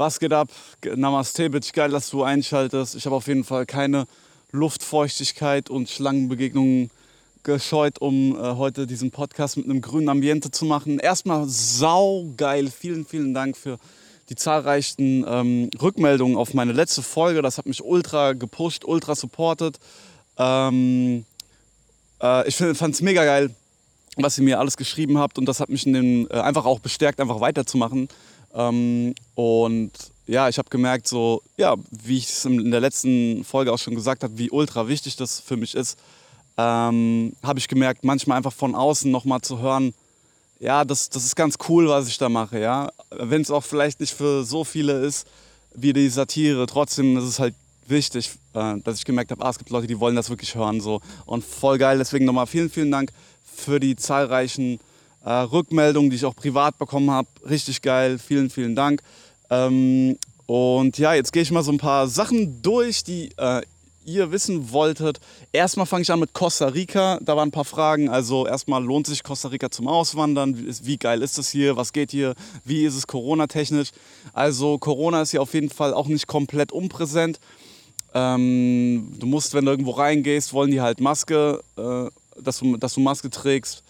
Was geht ab? Namaste, bitch. Geil, dass du einschaltest. Ich habe auf jeden Fall keine Luftfeuchtigkeit und Schlangenbegegnungen gescheut, um äh, heute diesen Podcast mit einem grünen Ambiente zu machen. Erstmal saugeil. Vielen, vielen Dank für die zahlreichen ähm, Rückmeldungen auf meine letzte Folge. Das hat mich ultra gepusht, ultra supported. Ähm, äh, ich fand es mega geil, was ihr mir alles geschrieben habt und das hat mich den, äh, einfach auch bestärkt, einfach weiterzumachen. Ähm, und ja, ich habe gemerkt, so, ja, wie ich es in der letzten Folge auch schon gesagt habe, wie ultra wichtig das für mich ist, ähm, habe ich gemerkt, manchmal einfach von außen nochmal zu hören, ja, das, das ist ganz cool, was ich da mache, ja. Wenn es auch vielleicht nicht für so viele ist wie die Satire, trotzdem ist es halt wichtig, äh, dass ich gemerkt habe, ah, es gibt Leute, die wollen das wirklich hören, so. Und voll geil, deswegen nochmal vielen, vielen Dank für die zahlreichen äh, Rückmeldungen, die ich auch privat bekommen habe. Richtig geil, vielen, vielen Dank. Ähm, und ja, jetzt gehe ich mal so ein paar Sachen durch, die äh, ihr wissen wolltet. Erstmal fange ich an mit Costa Rica. Da waren ein paar Fragen. Also erstmal lohnt sich Costa Rica zum Auswandern? Wie, wie geil ist das hier? Was geht hier? Wie ist es Corona-technisch? Also Corona ist hier auf jeden Fall auch nicht komplett unpräsent. Ähm, du musst, wenn du irgendwo reingehst, wollen die halt Maske, äh, dass, du, dass du Maske trägst.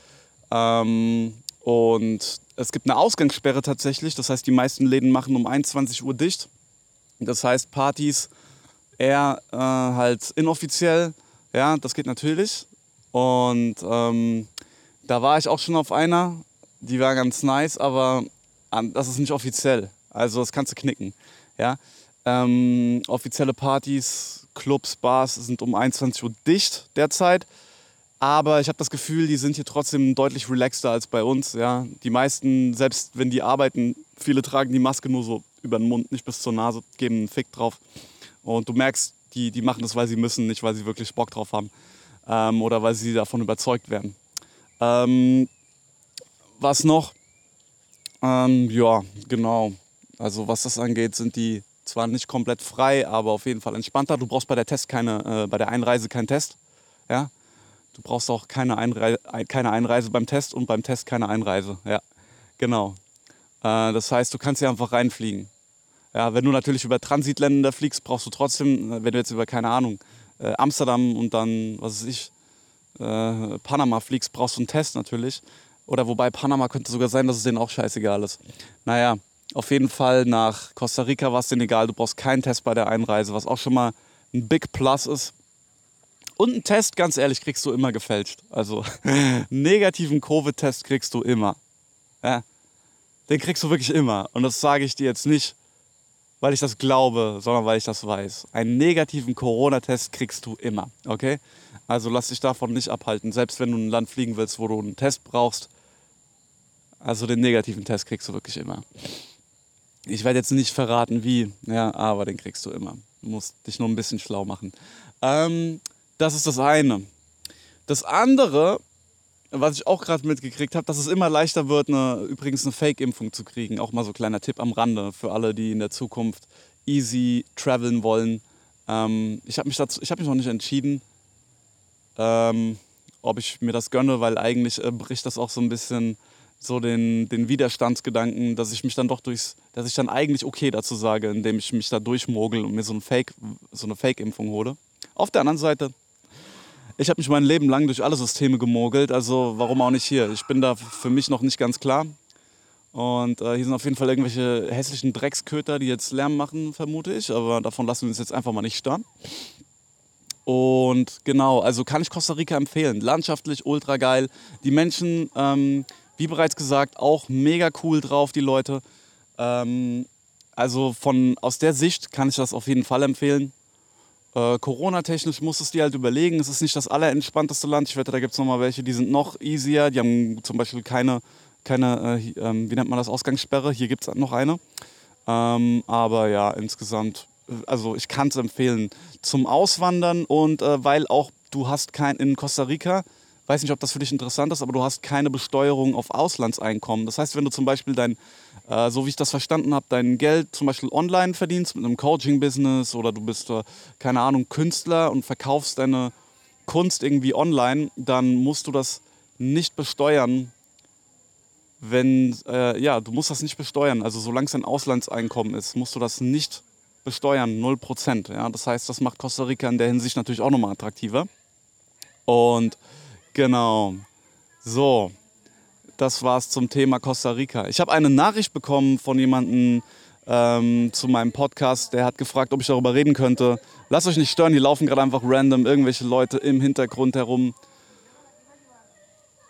Ähm, und es gibt eine Ausgangssperre tatsächlich. Das heißt, die meisten Läden machen um 21 Uhr dicht. Das heißt, Partys eher äh, halt inoffiziell. Ja, das geht natürlich. Und ähm, da war ich auch schon auf einer. Die war ganz nice, aber das ist nicht offiziell. Also das kannst du knicken. Ja? Ähm, offizielle Partys, Clubs, Bars sind um 21 Uhr dicht derzeit. Aber ich habe das Gefühl, die sind hier trotzdem deutlich relaxter als bei uns. Ja. Die meisten, selbst wenn die arbeiten, viele tragen die Maske nur so über den Mund, nicht bis zur Nase, geben einen Fick drauf. Und du merkst, die, die machen das, weil sie müssen, nicht weil sie wirklich Bock drauf haben ähm, oder weil sie davon überzeugt werden. Ähm, was noch? Ähm, ja, genau. Also was das angeht, sind die zwar nicht komplett frei, aber auf jeden Fall entspannter. Du brauchst bei der Test keine, äh, bei der Einreise keinen Test. Ja? Du brauchst auch keine, Einrei keine Einreise beim Test und beim Test keine Einreise. Ja, genau. Äh, das heißt, du kannst hier einfach reinfliegen. Ja, wenn du natürlich über Transitländer fliegst, brauchst du trotzdem, äh, wenn du jetzt über, keine Ahnung, äh, Amsterdam und dann, was weiß ich, äh, Panama fliegst, brauchst du einen Test natürlich. Oder wobei Panama könnte sogar sein, dass es denen auch scheißegal ist. Naja, auf jeden Fall nach Costa Rica war es denen egal. Du brauchst keinen Test bei der Einreise, was auch schon mal ein Big Plus ist. Und einen Test, ganz ehrlich, kriegst du immer gefälscht. Also negativen Covid-Test kriegst du immer. Ja, den kriegst du wirklich immer. Und das sage ich dir jetzt nicht, weil ich das glaube, sondern weil ich das weiß. Einen negativen Corona-Test kriegst du immer. Okay? Also lass dich davon nicht abhalten. Selbst wenn du in ein Land fliegen willst, wo du einen Test brauchst. Also den negativen Test kriegst du wirklich immer. Ich werde jetzt nicht verraten, wie, ja, aber den kriegst du immer. Du musst dich nur ein bisschen schlau machen. Ähm, das ist das eine. Das andere, was ich auch gerade mitgekriegt habe, dass es immer leichter wird, eine, übrigens eine Fake-Impfung zu kriegen. Auch mal so ein kleiner Tipp am Rande für alle, die in der Zukunft easy traveln wollen. Ähm, ich habe mich, hab mich noch nicht entschieden, ähm, ob ich mir das gönne, weil eigentlich äh, bricht das auch so ein bisschen so den, den Widerstandsgedanken, dass ich mich dann doch durchs, dass ich dann eigentlich okay dazu sage, indem ich mich da durchmogel und mir so, ein Fake, so eine Fake-Impfung hole. Auf der anderen Seite ich habe mich mein Leben lang durch alle Systeme gemogelt, also warum auch nicht hier? Ich bin da für mich noch nicht ganz klar. Und äh, hier sind auf jeden Fall irgendwelche hässlichen Drecksköter, die jetzt Lärm machen, vermute ich. Aber davon lassen wir uns jetzt einfach mal nicht starren. Und genau, also kann ich Costa Rica empfehlen. Landschaftlich ultra geil. Die Menschen, ähm, wie bereits gesagt, auch mega cool drauf, die Leute. Ähm, also von, aus der Sicht kann ich das auf jeden Fall empfehlen. Äh, Corona-technisch musstest du dir halt überlegen, es ist nicht das allerentspannteste Land. Ich wette, da gibt es nochmal welche, die sind noch easier. Die haben zum Beispiel keine, keine äh, äh, wie nennt man das, Ausgangssperre. Hier gibt es noch eine. Ähm, aber ja, insgesamt, äh, also ich kann es empfehlen zum Auswandern und äh, weil auch du hast kein, in Costa Rica, weiß nicht, ob das für dich interessant ist, aber du hast keine Besteuerung auf Auslandseinkommen. Das heißt, wenn du zum Beispiel dein äh, so wie ich das verstanden habe, dein Geld zum Beispiel online verdienst mit einem Coaching-Business oder du bist, äh, keine Ahnung, Künstler und verkaufst deine Kunst irgendwie online, dann musst du das nicht besteuern wenn, äh, ja, du musst das nicht besteuern. Also solange es ein Auslandseinkommen ist, musst du das nicht besteuern, 0%. Ja? Das heißt, das macht Costa Rica in der Hinsicht natürlich auch nochmal attraktiver. Und genau, so, das war's zum Thema Costa Rica. Ich habe eine Nachricht bekommen von jemandem ähm, zu meinem Podcast, der hat gefragt, ob ich darüber reden könnte. Lasst euch nicht stören, hier laufen gerade einfach random irgendwelche Leute im Hintergrund herum.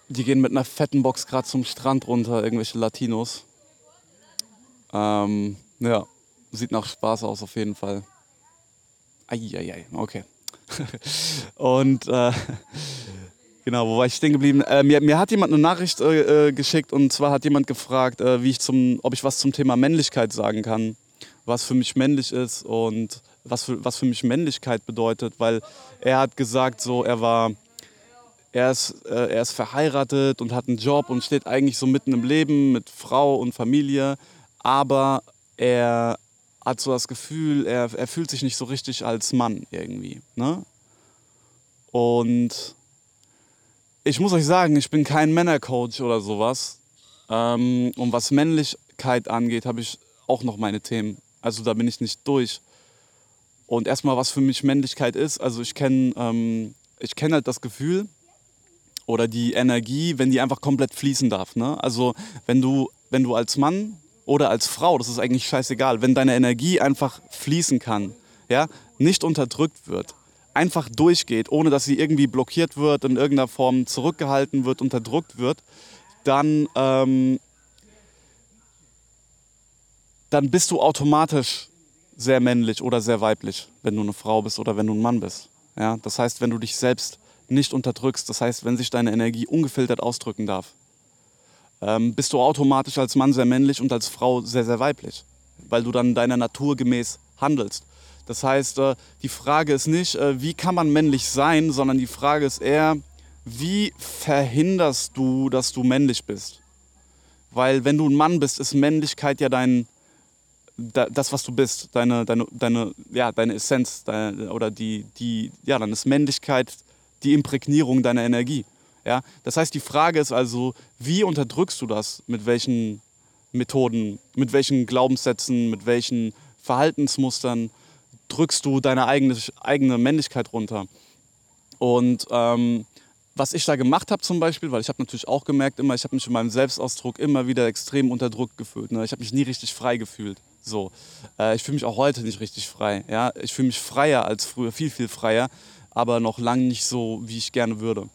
Die gehen mit einer fetten Box gerade zum Strand runter, irgendwelche Latinos. Ähm, ja, sieht nach Spaß aus auf jeden Fall. Eieiei, okay. und äh, genau, wo war ich stehen geblieben? Äh, mir, mir, hat jemand eine Nachricht äh, äh, geschickt und zwar hat jemand gefragt, äh, wie ich zum, ob ich was zum Thema Männlichkeit sagen kann, was für mich männlich ist und was für, was für mich Männlichkeit bedeutet, weil er hat gesagt, so er war er ist, äh, er ist verheiratet und hat einen Job und steht eigentlich so mitten im Leben mit Frau und Familie, aber er hat so das Gefühl, er, er fühlt sich nicht so richtig als Mann irgendwie. Ne? Und ich muss euch sagen, ich bin kein Männercoach oder sowas. Ähm, und was Männlichkeit angeht, habe ich auch noch meine Themen. Also da bin ich nicht durch. Und erstmal, was für mich Männlichkeit ist, also ich kenne ähm, kenn halt das Gefühl, oder die Energie, wenn die einfach komplett fließen darf. Ne? Also wenn du, wenn du als Mann oder als Frau, das ist eigentlich scheißegal, wenn deine Energie einfach fließen kann, ja, nicht unterdrückt wird, einfach durchgeht, ohne dass sie irgendwie blockiert wird, in irgendeiner Form zurückgehalten wird, unterdrückt wird, dann, ähm, dann bist du automatisch sehr männlich oder sehr weiblich, wenn du eine Frau bist oder wenn du ein Mann bist. Ja? Das heißt, wenn du dich selbst nicht unterdrückst, das heißt, wenn sich deine Energie ungefiltert ausdrücken darf, ähm, bist du automatisch als Mann sehr männlich und als Frau sehr, sehr weiblich, weil du dann deiner Natur gemäß handelst. Das heißt, äh, die Frage ist nicht, äh, wie kann man männlich sein, sondern die Frage ist eher, wie verhinderst du, dass du männlich bist? Weil wenn du ein Mann bist, ist Männlichkeit ja dein, das, was du bist, deine, deine, deine, ja, deine Essenz deine, oder die, die, ja, dann ist Männlichkeit die Imprägnierung deiner Energie. Ja? Das heißt, die Frage ist also, wie unterdrückst du das? Mit welchen Methoden, mit welchen Glaubenssätzen, mit welchen Verhaltensmustern drückst du deine eigene, eigene Männlichkeit runter? Und ähm, was ich da gemacht habe zum Beispiel, weil ich habe natürlich auch gemerkt, immer, ich habe mich in meinem Selbstausdruck immer wieder extrem unter Druck gefühlt. Ne? Ich habe mich nie richtig frei gefühlt. So, äh, ich fühle mich auch heute nicht richtig frei. Ja? Ich fühle mich freier als früher, viel, viel freier aber noch lange nicht so, wie ich gerne würde.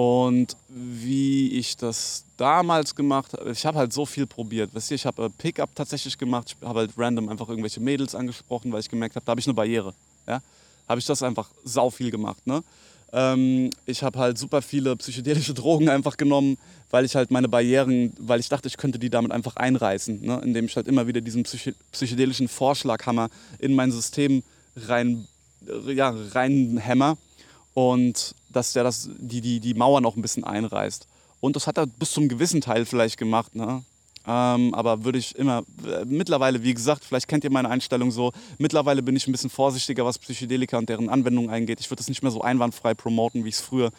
Und wie ich das damals gemacht habe, ich habe halt so viel probiert. Weißt du, ich habe äh, Pickup tatsächlich gemacht, ich habe halt random einfach irgendwelche Mädels angesprochen, weil ich gemerkt habe, da habe ich eine Barriere. Ja? Habe ich das einfach sau viel gemacht. Ne? Ähm, ich habe halt super viele psychedelische Drogen einfach genommen, weil ich halt meine Barrieren, weil ich dachte, ich könnte die damit einfach einreißen, ne? indem ich halt immer wieder diesen psych psychedelischen Vorschlaghammer in mein System rein ja, reinhämmer und dass der das, die, die, die Mauer noch ein bisschen einreißt. Und das hat er bis zum gewissen Teil vielleicht gemacht. Ne? Ähm, aber würde ich immer, äh, mittlerweile, wie gesagt, vielleicht kennt ihr meine Einstellung so, mittlerweile bin ich ein bisschen vorsichtiger, was Psychedelika und deren Anwendung eingeht. Ich würde das nicht mehr so einwandfrei promoten, wie ich es früher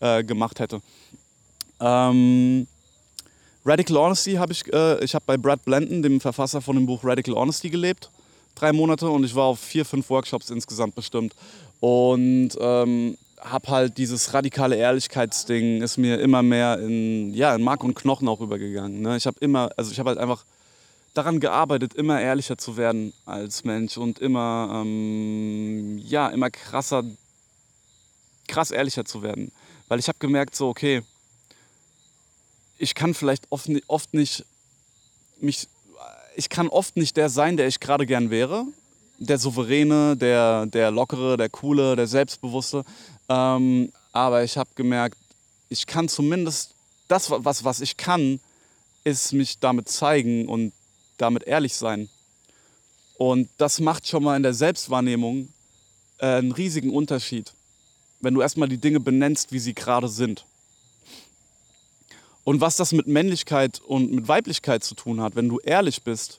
äh, gemacht hätte. Ähm, Radical Honesty habe ich, äh, ich habe bei Brad Blanton, dem Verfasser von dem Buch Radical Honesty, gelebt drei Monate und ich war auf vier, fünf Workshops insgesamt bestimmt. Und ähm, habe halt dieses radikale Ehrlichkeitsding ist mir immer mehr in, ja, in Mark und Knochen auch übergegangen. Ne? Ich habe immer, also ich habe halt einfach daran gearbeitet, immer ehrlicher zu werden als Mensch und immer, ähm, ja, immer krasser, krass ehrlicher zu werden. Weil ich habe gemerkt, so, okay, ich kann vielleicht oft, oft nicht mich ich kann oft nicht der sein, der ich gerade gern wäre. Der Souveräne, der, der Lockere, der Coole, der Selbstbewusste. Ähm, aber ich habe gemerkt, ich kann zumindest das, was, was ich kann, ist mich damit zeigen und damit ehrlich sein. Und das macht schon mal in der Selbstwahrnehmung äh, einen riesigen Unterschied, wenn du erstmal die Dinge benennst, wie sie gerade sind. Und was das mit Männlichkeit und mit Weiblichkeit zu tun hat, wenn du ehrlich bist,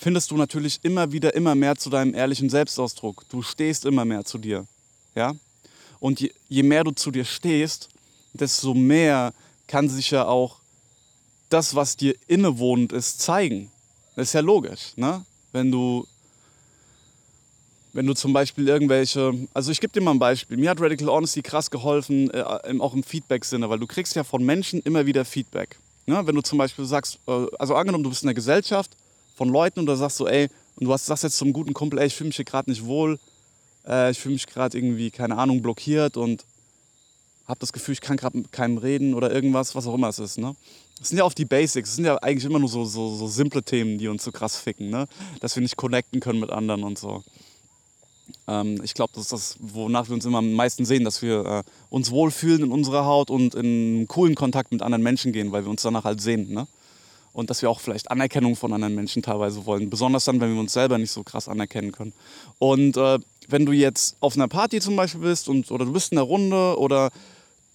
findest du natürlich immer wieder immer mehr zu deinem ehrlichen Selbstausdruck. Du stehst immer mehr zu dir. Ja? Und je, je mehr du zu dir stehst, desto mehr kann sich ja auch das, was dir innewohnend ist, zeigen. Das ist ja logisch, ne? Wenn du, wenn du zum Beispiel irgendwelche, also ich gebe dir mal ein Beispiel. Mir hat Radical Honesty krass geholfen, äh, auch im Feedback-Sinne, weil du kriegst ja von Menschen immer wieder Feedback. Ne? Wenn du zum Beispiel sagst, äh, also angenommen, du bist in der Gesellschaft von Leuten du sagst so, ey, und du hast, sagst jetzt zum guten Kumpel, ey, ich fühle mich hier gerade nicht wohl, äh, ich fühle mich gerade irgendwie, keine Ahnung, blockiert und habe das Gefühl, ich kann gerade mit keinem reden oder irgendwas, was auch immer es ist. Ne? Das sind ja oft die Basics, das sind ja eigentlich immer nur so, so, so simple Themen, die uns so krass ficken, ne? dass wir nicht connecten können mit anderen und so. Ähm, ich glaube, das ist das, wonach wir uns immer am meisten sehen, dass wir äh, uns wohlfühlen in unserer Haut und in coolen Kontakt mit anderen Menschen gehen, weil wir uns danach halt sehen. Ne? Und dass wir auch vielleicht Anerkennung von anderen Menschen teilweise wollen. Besonders dann, wenn wir uns selber nicht so krass anerkennen können. Und äh, wenn du jetzt auf einer Party zum Beispiel bist und, oder du bist in einer Runde oder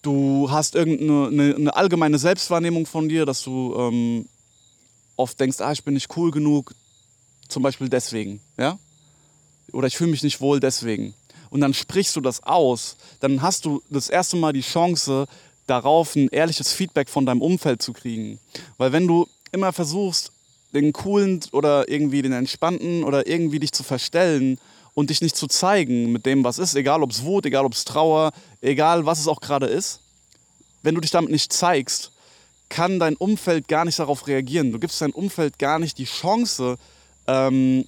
du hast irgendeine eine, eine allgemeine Selbstwahrnehmung von dir, dass du ähm, oft denkst, ah, ich bin nicht cool genug, zum Beispiel deswegen, ja? Oder ich fühle mich nicht wohl deswegen. Und dann sprichst du das aus, dann hast du das erste Mal die Chance, darauf ein ehrliches Feedback von deinem Umfeld zu kriegen. Weil wenn du immer versuchst, den coolen oder irgendwie den entspannten oder irgendwie dich zu verstellen und dich nicht zu zeigen mit dem, was ist, egal ob es Wut, egal ob es Trauer, egal was es auch gerade ist, wenn du dich damit nicht zeigst, kann dein Umfeld gar nicht darauf reagieren. Du gibst dein Umfeld gar nicht die Chance, ähm,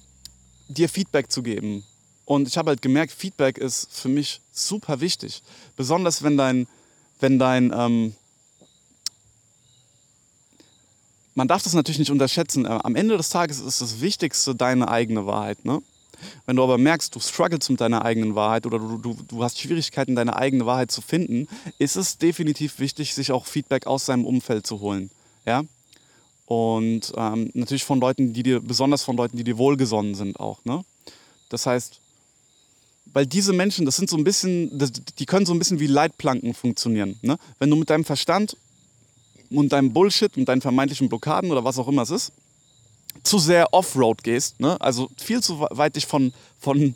dir Feedback zu geben. Und ich habe halt gemerkt, Feedback ist für mich super wichtig. Besonders wenn dein, wenn dein, ähm, man darf das natürlich nicht unterschätzen. Am Ende des Tages ist das Wichtigste deine eigene Wahrheit. Ne? Wenn du aber merkst, du struggles mit deiner eigenen Wahrheit oder du, du, du hast Schwierigkeiten, deine eigene Wahrheit zu finden, ist es definitiv wichtig, sich auch Feedback aus seinem Umfeld zu holen. Ja? Und ähm, natürlich von Leuten, die dir, besonders von Leuten, die dir wohlgesonnen sind auch. Ne? Das heißt, weil diese Menschen, das sind so ein bisschen, die können so ein bisschen wie Leitplanken funktionieren. Ne? Wenn du mit deinem Verstand und deinem Bullshit und deinen vermeintlichen Blockaden oder was auch immer es ist, zu sehr Offroad gehst, ne? also viel zu weit dich von, von,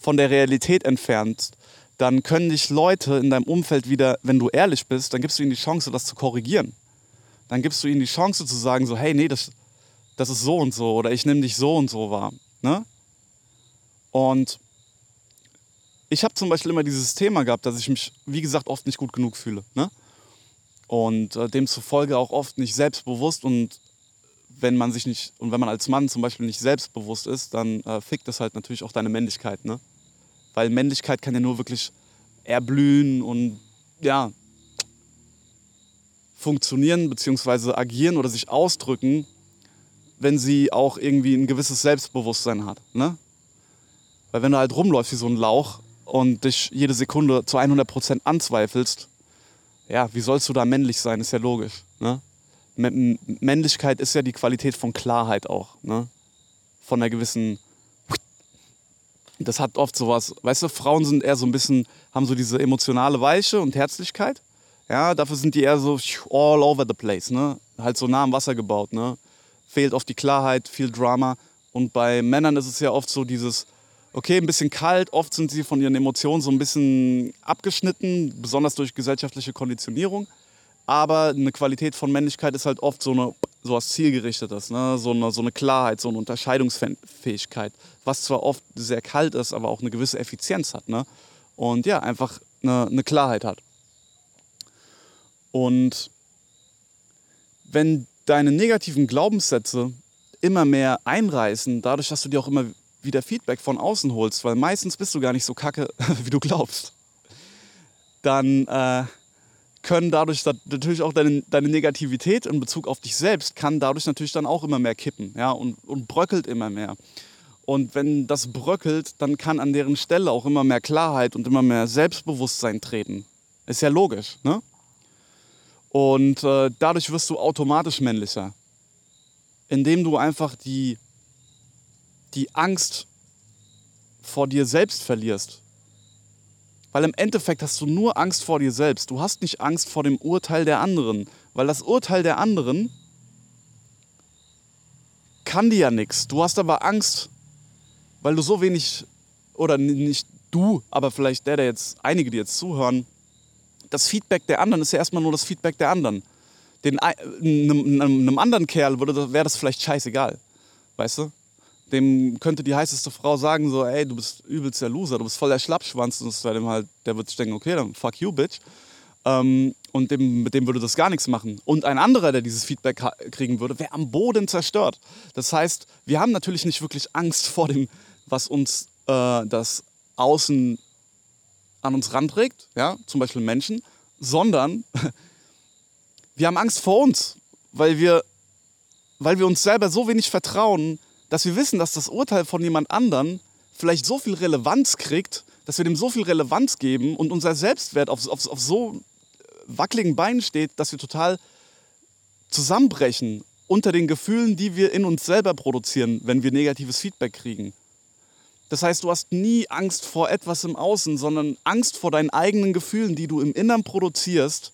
von der Realität entfernt, dann können dich Leute in deinem Umfeld wieder, wenn du ehrlich bist, dann gibst du ihnen die Chance, das zu korrigieren. Dann gibst du ihnen die Chance zu sagen, so, hey, nee, das, das ist so und so oder ich nehme dich so und so wahr. Ne? Und ich habe zum Beispiel immer dieses Thema gehabt, dass ich mich, wie gesagt, oft nicht gut genug fühle. Ne? Und äh, demzufolge auch oft nicht selbstbewusst und wenn man sich nicht, und wenn man als Mann zum Beispiel nicht selbstbewusst ist, dann äh, fickt das halt natürlich auch deine Männlichkeit, ne? Weil Männlichkeit kann ja nur wirklich erblühen und ja, funktionieren bzw. agieren oder sich ausdrücken, wenn sie auch irgendwie ein gewisses Selbstbewusstsein hat. Ne? Weil wenn du halt rumläufst wie so ein Lauch und dich jede Sekunde zu 100% anzweifelst, ja, wie sollst du da männlich sein, ist ja logisch. Ne? Männlichkeit ist ja die Qualität von Klarheit auch. Ne? Von einer gewissen. Das hat oft sowas, weißt du, Frauen sind eher so ein bisschen, haben so diese emotionale Weiche und Herzlichkeit. Ja, dafür sind die eher so all over the place, ne? Halt so nah am Wasser gebaut, ne? Fehlt oft die Klarheit, viel Drama. Und bei Männern ist es ja oft so dieses, okay, ein bisschen kalt, oft sind sie von ihren Emotionen so ein bisschen abgeschnitten, besonders durch gesellschaftliche Konditionierung. Aber eine Qualität von Männlichkeit ist halt oft so eine so was Zielgerichtetes, ne? so, eine, so eine Klarheit, so eine Unterscheidungsfähigkeit, was zwar oft sehr kalt ist, aber auch eine gewisse Effizienz hat. Ne? Und ja, einfach eine, eine Klarheit hat. Und wenn deine negativen Glaubenssätze immer mehr einreißen, dadurch, dass du dir auch immer wieder Feedback von außen holst, weil meistens bist du gar nicht so kacke, wie du glaubst, dann äh, können dadurch natürlich auch deine, deine Negativität in Bezug auf dich selbst kann dadurch natürlich dann auch immer mehr kippen ja, und, und bröckelt immer mehr. Und wenn das bröckelt, dann kann an deren Stelle auch immer mehr Klarheit und immer mehr Selbstbewusstsein treten. Ist ja logisch, ne? Und äh, dadurch wirst du automatisch männlicher, indem du einfach die, die Angst vor dir selbst verlierst. Weil im Endeffekt hast du nur Angst vor dir selbst. Du hast nicht Angst vor dem Urteil der anderen. Weil das Urteil der anderen kann dir ja nichts. Du hast aber Angst, weil du so wenig, oder nicht du, aber vielleicht der, der jetzt, einige, die jetzt zuhören, das Feedback der anderen ist ja erstmal nur das Feedback der anderen. Den, einem, einem anderen Kerl wäre das vielleicht scheißegal. Weißt du? Dem könnte die heißeste Frau sagen, so, ey, du bist übelst der Loser, du bist voll der Schlappschwanz. Und das dem halt, der wird sich denken, okay, dann fuck you, bitch. Ähm, und dem, mit dem würde das gar nichts machen. Und ein anderer, der dieses Feedback kriegen würde, wäre am Boden zerstört. Das heißt, wir haben natürlich nicht wirklich Angst vor dem, was uns äh, das Außen an uns ranträgt, ja, zum Beispiel Menschen, sondern wir haben Angst vor uns, weil wir, weil wir uns selber so wenig vertrauen, dass wir wissen, dass das Urteil von jemand anderen vielleicht so viel Relevanz kriegt, dass wir dem so viel Relevanz geben und unser Selbstwert auf, auf, auf so wackeligen Beinen steht, dass wir total zusammenbrechen unter den Gefühlen, die wir in uns selber produzieren, wenn wir negatives Feedback kriegen. Das heißt, du hast nie Angst vor etwas im Außen, sondern Angst vor deinen eigenen Gefühlen, die du im Innern produzierst,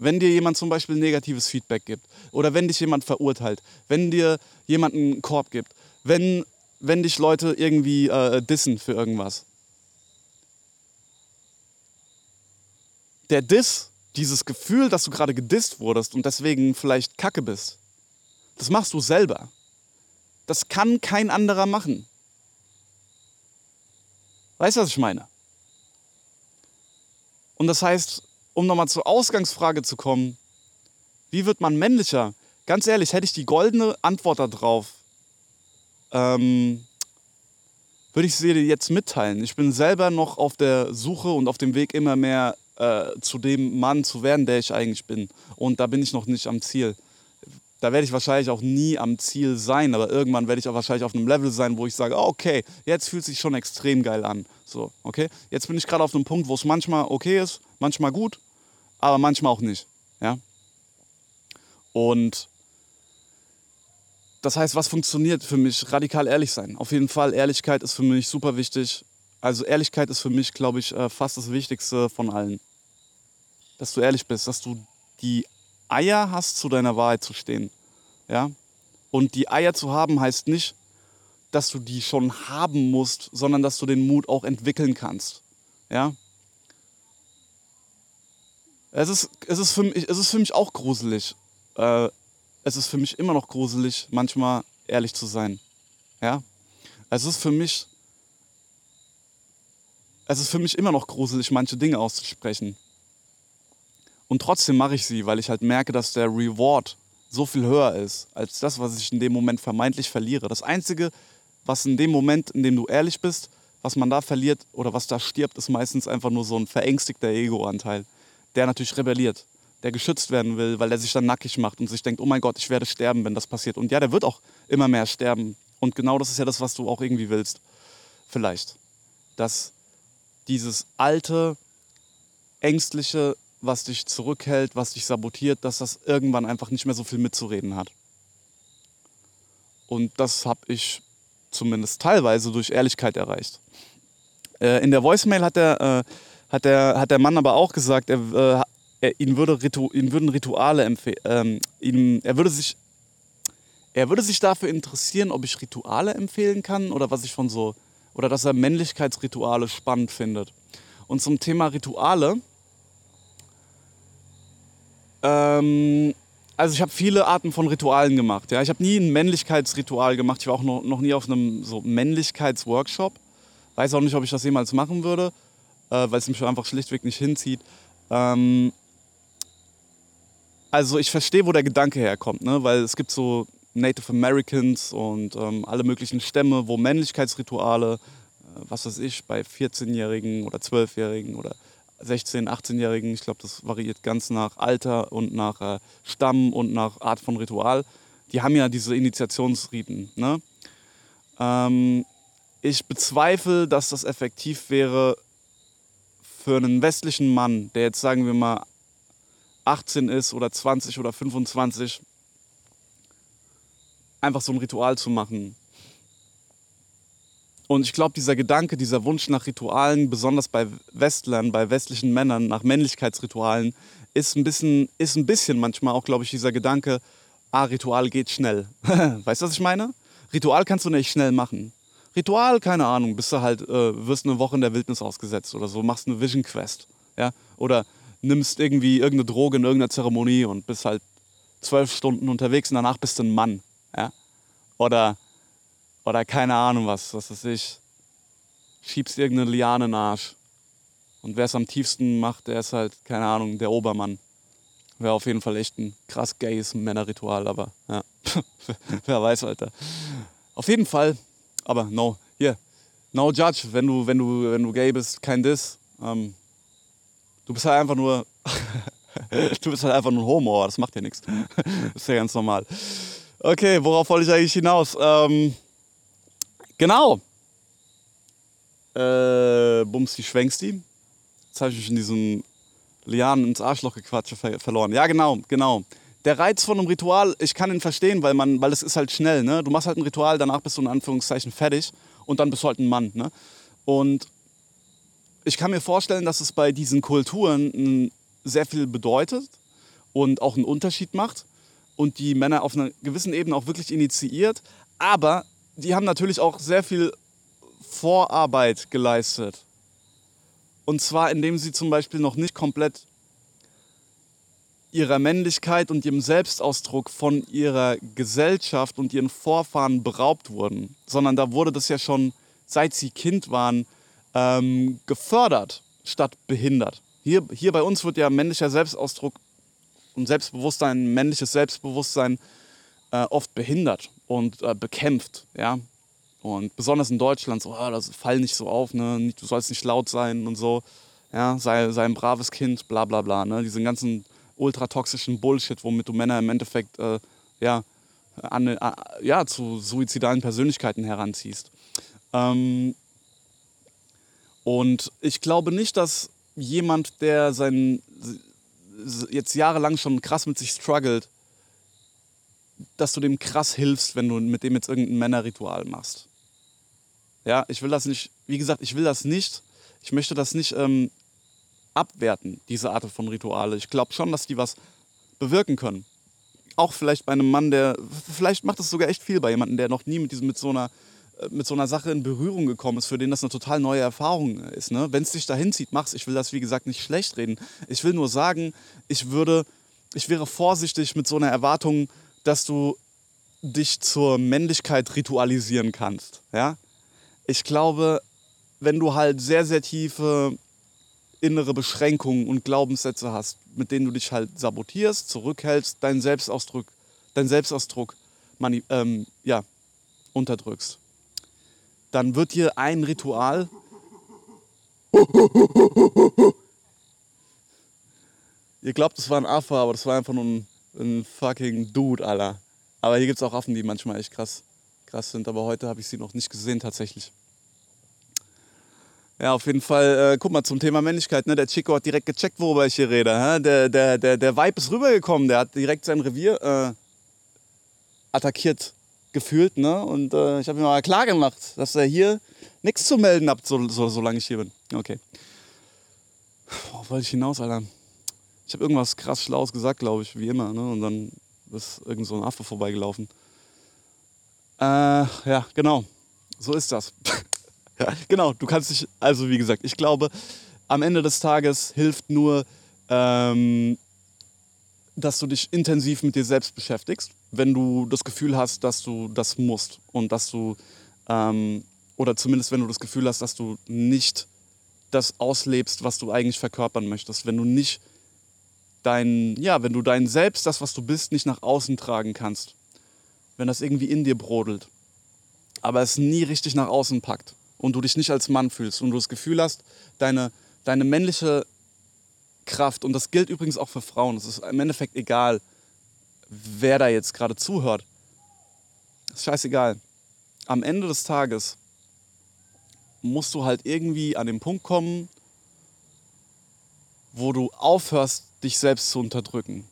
wenn dir jemand zum Beispiel negatives Feedback gibt oder wenn dich jemand verurteilt, wenn dir jemand einen Korb gibt, wenn, wenn dich Leute irgendwie äh, dissen für irgendwas. Der Diss, dieses Gefühl, dass du gerade gedisst wurdest und deswegen vielleicht kacke bist, das machst du selber. Das kann kein anderer machen. Weißt du, was ich meine? Und das heißt, um nochmal zur Ausgangsfrage zu kommen, wie wird man männlicher? Ganz ehrlich, hätte ich die goldene Antwort darauf, ähm, würde ich sie dir jetzt mitteilen. Ich bin selber noch auf der Suche und auf dem Weg immer mehr äh, zu dem Mann zu werden, der ich eigentlich bin. Und da bin ich noch nicht am Ziel. Da werde ich wahrscheinlich auch nie am Ziel sein, aber irgendwann werde ich auch wahrscheinlich auf einem Level sein, wo ich sage, oh, okay, jetzt fühlt sich schon extrem geil an. So, okay? Jetzt bin ich gerade auf einem Punkt, wo es manchmal okay ist, manchmal gut, aber manchmal auch nicht. Ja? Und das heißt, was funktioniert für mich? Radikal ehrlich sein. Auf jeden Fall, Ehrlichkeit ist für mich super wichtig. Also Ehrlichkeit ist für mich, glaube ich, äh, fast das Wichtigste von allen. Dass du ehrlich bist, dass du die Eier hast, zu deiner Wahrheit zu stehen. Ja? Und die Eier zu haben heißt nicht, dass du die schon haben musst, sondern dass du den Mut auch entwickeln kannst. Ja? Es ist, es ist, für, mich, es ist für mich auch gruselig. Äh, es ist für mich immer noch gruselig, manchmal ehrlich zu sein. Ja? Es ist für mich, es ist für mich immer noch gruselig, manche Dinge auszusprechen. Und trotzdem mache ich sie, weil ich halt merke, dass der Reward so viel höher ist als das, was ich in dem Moment vermeintlich verliere. Das Einzige, was in dem Moment, in dem du ehrlich bist, was man da verliert oder was da stirbt, ist meistens einfach nur so ein verängstigter Ego-Anteil der natürlich rebelliert, der geschützt werden will, weil er sich dann nackig macht und sich denkt, oh mein Gott, ich werde sterben, wenn das passiert. Und ja, der wird auch immer mehr sterben. Und genau das ist ja das, was du auch irgendwie willst. Vielleicht. Dass dieses alte, ängstliche, was dich zurückhält, was dich sabotiert, dass das irgendwann einfach nicht mehr so viel mitzureden hat. Und das habe ich zumindest teilweise durch Ehrlichkeit erreicht. Äh, in der Voicemail hat er äh, hat der, hat der Mann aber auch gesagt, er, äh, er ihn, würde Ritu, ihn würden Rituale empfehlen. Ähm, er, würde sich, er würde sich dafür interessieren, ob ich Rituale empfehlen kann oder was ich von so. Oder dass er Männlichkeitsrituale spannend findet. Und zum Thema Rituale. Ähm, also ich habe viele Arten von Ritualen gemacht. Ja? Ich habe nie ein Männlichkeitsritual gemacht. Ich war auch noch, noch nie auf einem so Männlichkeitsworkshop. Weiß auch nicht, ob ich das jemals machen würde äh, weil es mich einfach schlichtweg nicht hinzieht. Ähm, also ich verstehe, wo der Gedanke herkommt, ne? weil es gibt so Native Americans und ähm, alle möglichen Stämme, wo Männlichkeitsrituale, äh, was weiß ich, bei 14-Jährigen oder 12-Jährigen oder 16-, 18-Jährigen, ich glaube, das variiert ganz nach Alter und nach äh, Stamm und nach Art von Ritual, die haben ja diese Initiationsriten. Ne? Ähm, ich bezweifle, dass das effektiv wäre, für einen westlichen Mann, der jetzt sagen wir mal 18 ist oder 20 oder 25, einfach so ein Ritual zu machen. Und ich glaube, dieser Gedanke, dieser Wunsch nach Ritualen, besonders bei Westlern, bei westlichen Männern, nach Männlichkeitsritualen, ist ein bisschen, ist ein bisschen manchmal auch, glaube ich, dieser Gedanke, ah, Ritual geht schnell. weißt du, was ich meine? Ritual kannst du nicht schnell machen. Ritual, keine Ahnung, bist du halt, äh, wirst eine Woche in der Wildnis ausgesetzt oder so, machst eine Vision Quest, ja, oder nimmst irgendwie irgendeine Droge in irgendeiner Zeremonie und bist halt zwölf Stunden unterwegs und danach bist du ein Mann. Ja? Oder, oder keine Ahnung was, was weiß ich. Schiebst irgendeine Liane in den Arsch. Und wer es am tiefsten macht, der ist halt, keine Ahnung, der Obermann. Wäre auf jeden Fall echt ein krass gayes Männerritual, aber ja. wer weiß, Alter. Auf jeden Fall, aber no, hier, no judge, wenn du, wenn du, wenn du gay bist, kein Diss. Ähm, du bist halt einfach nur, du bist halt einfach nur ein Homo, das macht ja nichts. ist ja ganz normal. Okay, worauf wollte ich eigentlich hinaus? Ähm, genau. Äh, Bumsti Schwenksti. Jetzt habe ich mich in diesem Lianen ins Arschloch gequatscht ver verloren. Ja, genau, genau. Der Reiz von einem Ritual, ich kann ihn verstehen, weil man, weil es ist halt schnell, ne? Du machst halt ein Ritual, danach bist du in Anführungszeichen fertig und dann bist du halt ein Mann, ne? Und ich kann mir vorstellen, dass es bei diesen Kulturen sehr viel bedeutet und auch einen Unterschied macht und die Männer auf einer gewissen Ebene auch wirklich initiiert. Aber die haben natürlich auch sehr viel Vorarbeit geleistet. Und zwar indem sie zum Beispiel noch nicht komplett ihrer Männlichkeit und ihrem Selbstausdruck von ihrer Gesellschaft und ihren Vorfahren beraubt wurden, sondern da wurde das ja schon, seit sie Kind waren, ähm, gefördert statt behindert. Hier, hier bei uns wird ja männlicher Selbstausdruck und Selbstbewusstsein, männliches Selbstbewusstsein äh, oft behindert und äh, bekämpft. Ja? Und besonders in Deutschland, so, oh, das fall nicht so auf, ne? du sollst nicht laut sein und so. Ja? Sei, sei ein braves Kind, bla bla bla. Ne? Diesen ganzen ultratoxischen Bullshit, womit du Männer im Endeffekt äh, ja, an, äh, ja, zu suizidalen Persönlichkeiten heranziehst. Ähm, und ich glaube nicht, dass jemand, der sein, jetzt jahrelang schon krass mit sich struggelt, dass du dem krass hilfst, wenn du mit dem jetzt irgendein Männerritual machst. Ja, ich will das nicht, wie gesagt, ich will das nicht, ich möchte das nicht ähm, abwerten, diese Art von Rituale. Ich glaube schon, dass die was bewirken können. Auch vielleicht bei einem Mann, der, vielleicht macht das sogar echt viel bei jemandem, der noch nie mit, diesem, mit, so einer, äh, mit so einer Sache in Berührung gekommen ist, für den das eine total neue Erfahrung ist. Ne? Wenn es dich dahin zieht, mach's. Ich will das, wie gesagt, nicht schlecht reden. Ich will nur sagen, ich würde, ich wäre vorsichtig mit so einer Erwartung, dass du dich zur Männlichkeit ritualisieren kannst. Ja? Ich glaube, wenn du halt sehr, sehr tiefe innere Beschränkungen und Glaubenssätze hast, mit denen du dich halt sabotierst, zurückhältst, deinen Selbstausdruck, deinen Selbstausdruck ähm, ja, unterdrückst, dann wird dir ein Ritual Ihr glaubt, das war ein Affe, aber das war einfach nur ein, ein fucking Dude, Alter. Aber hier gibt es auch Affen, die manchmal echt krass, krass sind. Aber heute habe ich sie noch nicht gesehen, tatsächlich. Ja, auf jeden Fall, äh, guck mal, zum Thema Männlichkeit, ne? der Chico hat direkt gecheckt, worüber ich hier rede. Hä? Der, der, der, der Vibe ist rübergekommen, der hat direkt sein Revier äh, attackiert gefühlt. Ne? Und äh, ich habe ihm mal klar gemacht, dass er hier nichts zu melden hat, so, so, solange ich hier bin. Okay. Worauf wollte ich hinaus, Alter? Ich habe irgendwas krass Schlaues gesagt, glaube ich, wie immer. Ne? Und dann ist irgend so ein Affe vorbeigelaufen. Äh, ja, genau. So ist das. genau, du kannst dich, also wie gesagt, ich glaube, am Ende des Tages hilft nur, ähm, dass du dich intensiv mit dir selbst beschäftigst, wenn du das Gefühl hast, dass du das musst und dass du, ähm, oder zumindest wenn du das Gefühl hast, dass du nicht das auslebst, was du eigentlich verkörpern möchtest, wenn du nicht dein, ja, wenn du dein Selbst, das, was du bist, nicht nach außen tragen kannst, wenn das irgendwie in dir brodelt, aber es nie richtig nach außen packt, und du dich nicht als Mann fühlst und du das Gefühl hast, deine, deine männliche Kraft, und das gilt übrigens auch für Frauen, es ist im Endeffekt egal, wer da jetzt gerade zuhört. Ist scheißegal. Am Ende des Tages musst du halt irgendwie an den Punkt kommen, wo du aufhörst, dich selbst zu unterdrücken.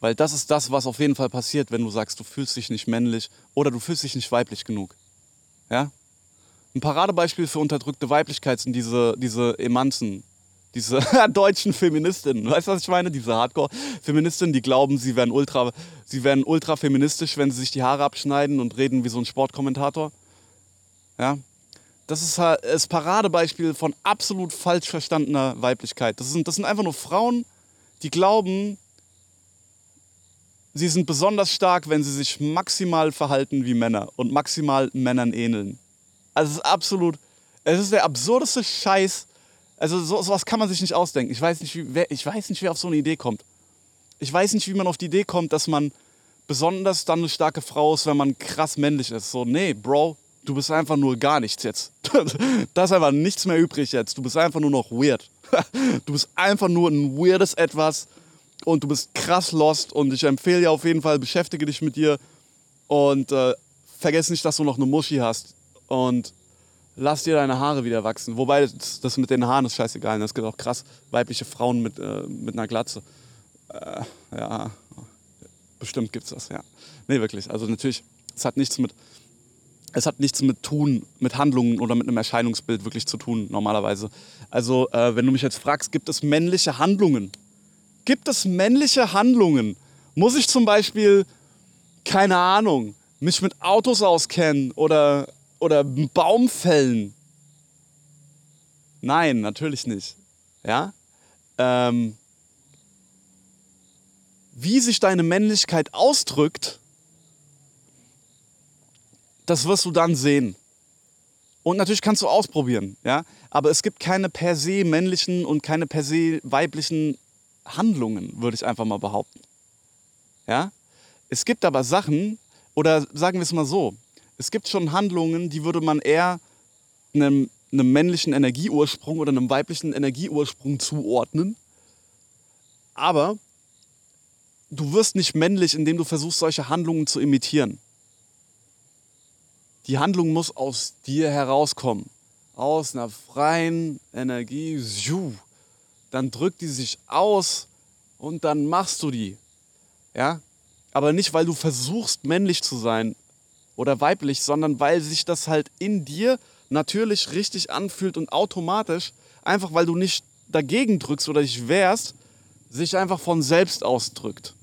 Weil das ist das, was auf jeden Fall passiert, wenn du sagst, du fühlst dich nicht männlich oder du fühlst dich nicht weiblich genug. Ja? Ein Paradebeispiel für unterdrückte Weiblichkeit sind diese, diese Emanzen, diese deutschen Feministinnen. Weißt du, was ich meine? Diese Hardcore-Feministinnen, die glauben, sie wären ultra, sie wären ultra feministisch, wenn sie sich die Haare abschneiden und reden wie so ein Sportkommentator. Ja? Das ist das Paradebeispiel von absolut falsch verstandener Weiblichkeit. Das sind, das sind einfach nur Frauen, die glauben, sie sind besonders stark, wenn sie sich maximal verhalten wie Männer und maximal Männern ähneln. Also es ist absolut, es ist der absurdeste Scheiß. Also so, sowas kann man sich nicht ausdenken. Ich weiß nicht, wie, wer, ich weiß nicht, wer auf so eine Idee kommt. Ich weiß nicht, wie man auf die Idee kommt, dass man besonders dann eine starke Frau ist, wenn man krass männlich ist. So, nee, Bro, du bist einfach nur gar nichts jetzt. da ist einfach nichts mehr übrig jetzt. Du bist einfach nur noch weird. du bist einfach nur ein weirdes Etwas und du bist krass lost und ich empfehle dir auf jeden Fall, beschäftige dich mit dir und äh, vergiss nicht, dass du noch eine Muschi hast und lass dir deine Haare wieder wachsen. Wobei das, das mit den Haaren ist scheißegal. Es gibt auch krass weibliche Frauen mit, äh, mit einer Glatze. Äh, ja, bestimmt gibt es das, ja. Nee, wirklich. Also natürlich, es hat nichts mit, es hat nichts mit Tun, mit Handlungen oder mit einem Erscheinungsbild wirklich zu tun, normalerweise. Also, äh, wenn du mich jetzt fragst, gibt es männliche Handlungen? Gibt es männliche Handlungen? Muss ich zum Beispiel, keine Ahnung, mich mit Autos auskennen oder, oder Baum fällen? Nein, natürlich nicht. Ja? Ähm, wie sich deine Männlichkeit ausdrückt, das wirst du dann sehen. Und natürlich kannst du ausprobieren, ja. Aber es gibt keine per se männlichen und keine per se weiblichen Handlungen, würde ich einfach mal behaupten. Ja? Es gibt aber Sachen, oder sagen wir es mal so, es gibt schon Handlungen, die würde man eher einem, einem männlichen Energieursprung oder einem weiblichen Energieursprung zuordnen. Aber du wirst nicht männlich, indem du versuchst, solche Handlungen zu imitieren. Die Handlung muss aus dir herauskommen. Aus einer freien Energie dann drückt die sich aus und dann machst du die. Ja? Aber nicht, weil du versuchst, männlich zu sein oder weiblich, sondern weil sich das halt in dir natürlich richtig anfühlt und automatisch, einfach weil du nicht dagegen drückst oder dich wehrst, sich einfach von selbst ausdrückt.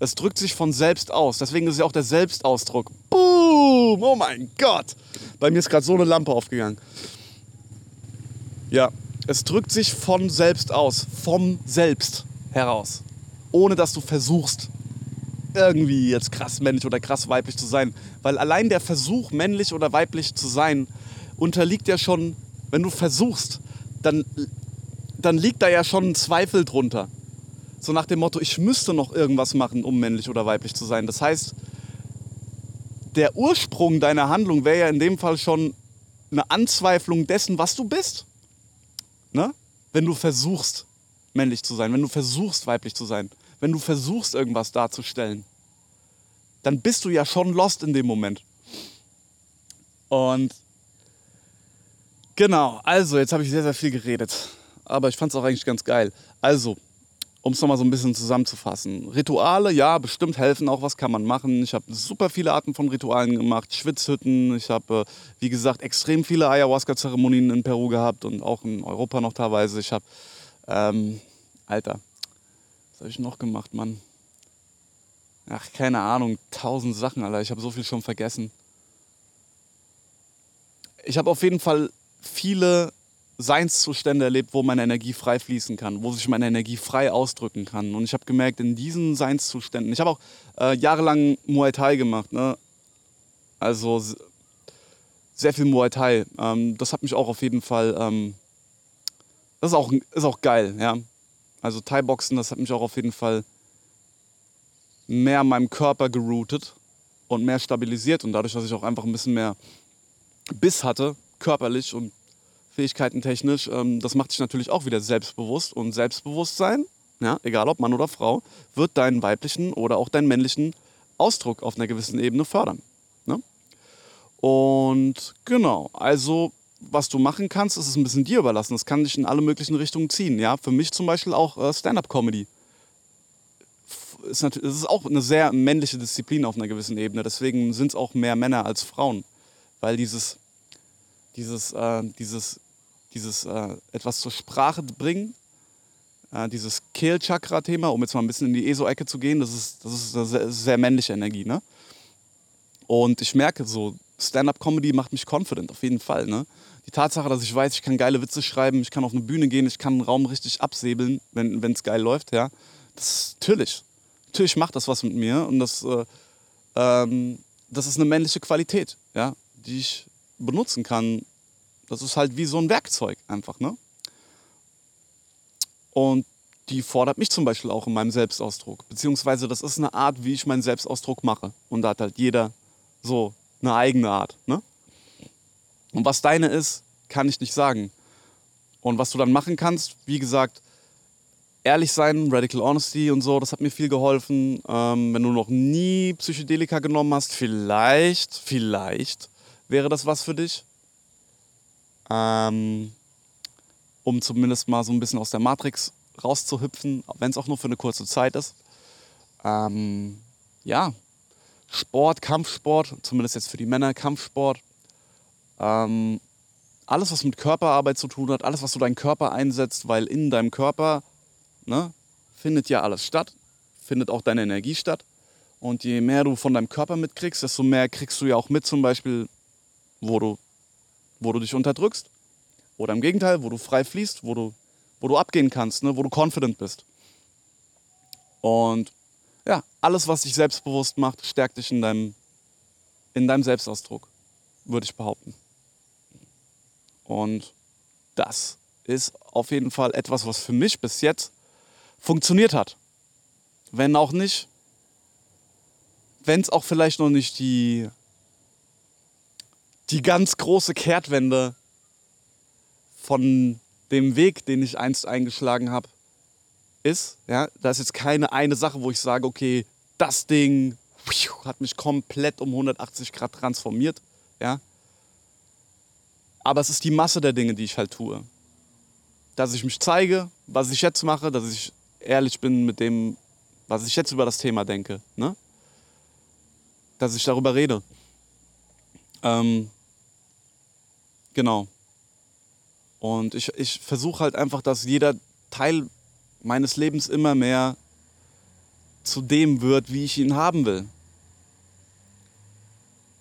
Es drückt sich von selbst aus. Deswegen ist es ja auch der Selbstausdruck. Boom! Oh mein Gott! Bei mir ist gerade so eine Lampe aufgegangen. Ja, es drückt sich von selbst aus, vom Selbst heraus, ohne dass du versuchst, irgendwie jetzt krass männlich oder krass weiblich zu sein. Weil allein der Versuch, männlich oder weiblich zu sein, unterliegt ja schon, wenn du versuchst, dann, dann liegt da ja schon ein Zweifel drunter. So nach dem Motto, ich müsste noch irgendwas machen, um männlich oder weiblich zu sein. Das heißt, der Ursprung deiner Handlung wäre ja in dem Fall schon eine Anzweiflung dessen, was du bist. Ne? Wenn du versuchst, männlich zu sein, wenn du versuchst, weiblich zu sein, wenn du versuchst, irgendwas darzustellen, dann bist du ja schon lost in dem Moment. Und genau, also jetzt habe ich sehr, sehr viel geredet. Aber ich fand es auch eigentlich ganz geil. Also, um es nochmal so ein bisschen zusammenzufassen. Rituale, ja, bestimmt helfen auch, was kann man machen. Ich habe super viele Arten von Ritualen gemacht, Schwitzhütten. Ich habe, äh, wie gesagt, extrem viele Ayahuasca-Zeremonien in Peru gehabt und auch in Europa noch teilweise. Ich habe, ähm, Alter, was habe ich noch gemacht, Mann? Ach, keine Ahnung, tausend Sachen, Alter. Ich habe so viel schon vergessen. Ich habe auf jeden Fall viele Seinszustände erlebt, wo meine Energie frei fließen kann, wo sich meine Energie frei ausdrücken kann. Und ich habe gemerkt, in diesen Seinszuständen, ich habe auch äh, jahrelang Muay Thai gemacht, ne? also sehr viel Muay Thai. Ähm, das hat mich auch auf jeden Fall, ähm, das ist auch, ist auch geil, ja. Also Thai-Boxen, das hat mich auch auf jeden Fall mehr an meinem Körper geroutet und mehr stabilisiert und dadurch, dass ich auch einfach ein bisschen mehr Biss hatte, körperlich und Fähigkeiten technisch, ähm, das macht dich natürlich auch wieder selbstbewusst. Und Selbstbewusstsein, ja, egal ob Mann oder Frau, wird deinen weiblichen oder auch deinen männlichen Ausdruck auf einer gewissen Ebene fördern. Ne? Und genau, also was du machen kannst, ist es ein bisschen dir überlassen. Das kann dich in alle möglichen Richtungen ziehen. Ja? Für mich zum Beispiel auch äh, Stand-up-Comedy. Es ist auch eine sehr männliche Disziplin auf einer gewissen Ebene. Deswegen sind es auch mehr Männer als Frauen. Weil dieses, dieses, äh, dieses, dieses äh, etwas zur Sprache bringen, äh, dieses Kehlchakra-Thema, um jetzt mal ein bisschen in die ESO-Ecke zu gehen, das ist, das ist eine sehr, sehr männliche Energie. Ne? Und ich merke so, Stand-up-Comedy macht mich confident, auf jeden Fall. Ne? Die Tatsache, dass ich weiß, ich kann geile Witze schreiben, ich kann auf eine Bühne gehen, ich kann einen Raum richtig absäbeln, wenn es geil läuft, ja, das ist natürlich. Natürlich macht das was mit mir und das, äh, ähm, das ist eine männliche Qualität, ja, die ich benutzen kann. Das ist halt wie so ein Werkzeug einfach, ne? Und die fordert mich zum Beispiel auch in meinem Selbstausdruck. Beziehungsweise das ist eine Art, wie ich meinen Selbstausdruck mache. Und da hat halt jeder so eine eigene Art. Ne? Und was deine ist, kann ich nicht sagen. Und was du dann machen kannst, wie gesagt, ehrlich sein, Radical Honesty und so, das hat mir viel geholfen. Ähm, wenn du noch nie Psychedelika genommen hast, vielleicht, vielleicht wäre das was für dich. Ähm, um zumindest mal so ein bisschen aus der Matrix rauszuhüpfen, wenn es auch nur für eine kurze Zeit ist. Ähm, ja, Sport, Kampfsport, zumindest jetzt für die Männer, Kampfsport. Ähm, alles, was mit Körperarbeit zu tun hat, alles, was du deinen Körper einsetzt, weil in deinem Körper ne, findet ja alles statt, findet auch deine Energie statt. Und je mehr du von deinem Körper mitkriegst, desto mehr kriegst du ja auch mit, zum Beispiel, wo du, wo du dich unterdrückst. Oder im Gegenteil, wo du frei fließt, wo du wo du abgehen kannst, ne? wo du confident bist. Und ja, alles, was dich selbstbewusst macht, stärkt dich in deinem, in deinem Selbstausdruck, würde ich behaupten. Und das ist auf jeden Fall etwas, was für mich bis jetzt funktioniert hat. Wenn auch nicht, wenn es auch vielleicht noch nicht die, die ganz große Kehrtwende von dem Weg, den ich einst eingeschlagen habe, ist. Ja, da ist jetzt keine eine Sache, wo ich sage, okay, das Ding hat mich komplett um 180 Grad transformiert. Ja. Aber es ist die Masse der Dinge, die ich halt tue. Dass ich mich zeige, was ich jetzt mache, dass ich ehrlich bin mit dem, was ich jetzt über das Thema denke. Ne? Dass ich darüber rede. Ähm, genau. Und ich, ich versuche halt einfach, dass jeder Teil meines Lebens immer mehr zu dem wird, wie ich ihn haben will.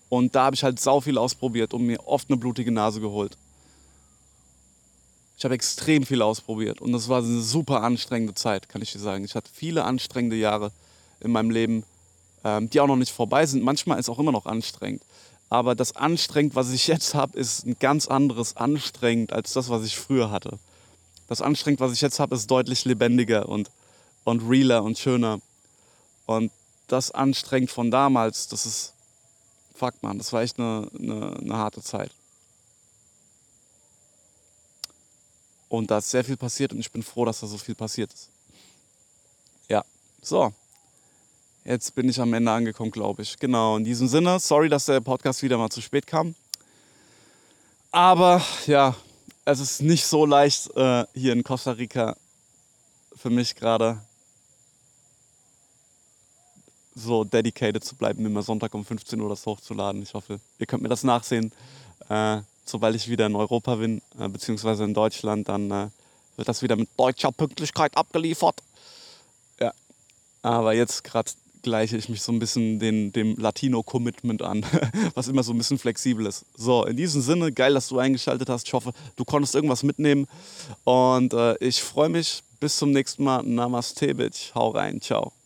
Und da habe ich halt sau viel ausprobiert und mir oft eine blutige Nase geholt. Ich habe extrem viel ausprobiert und das war eine super anstrengende Zeit, kann ich dir sagen. Ich hatte viele anstrengende Jahre in meinem Leben, ähm, die auch noch nicht vorbei sind. Manchmal ist es auch immer noch anstrengend. Aber das anstrengend, was ich jetzt habe, ist ein ganz anderes anstrengend als das, was ich früher hatte. Das anstrengend, was ich jetzt habe, ist deutlich lebendiger und, und realer und schöner. Und das anstrengend von damals, das ist, fuck man, das war echt eine, eine, eine harte Zeit. Und da ist sehr viel passiert und ich bin froh, dass da so viel passiert ist. Ja, so. Jetzt bin ich am Ende angekommen, glaube ich. Genau, in diesem Sinne, sorry, dass der Podcast wieder mal zu spät kam. Aber ja, es ist nicht so leicht äh, hier in Costa Rica für mich gerade so dedicated zu bleiben, immer Sonntag um 15 Uhr das hochzuladen. Ich hoffe, ihr könnt mir das nachsehen. Äh, sobald ich wieder in Europa bin, äh, beziehungsweise in Deutschland, dann äh, wird das wieder mit deutscher Pünktlichkeit abgeliefert. Ja, aber jetzt gerade gleiche ich mich so ein bisschen den, dem Latino-Commitment an, was immer so ein bisschen flexibel ist. So, in diesem Sinne, geil, dass du eingeschaltet hast. Ich hoffe, du konntest irgendwas mitnehmen. Und äh, ich freue mich. Bis zum nächsten Mal. Namaste, Bitch. Hau rein. Ciao.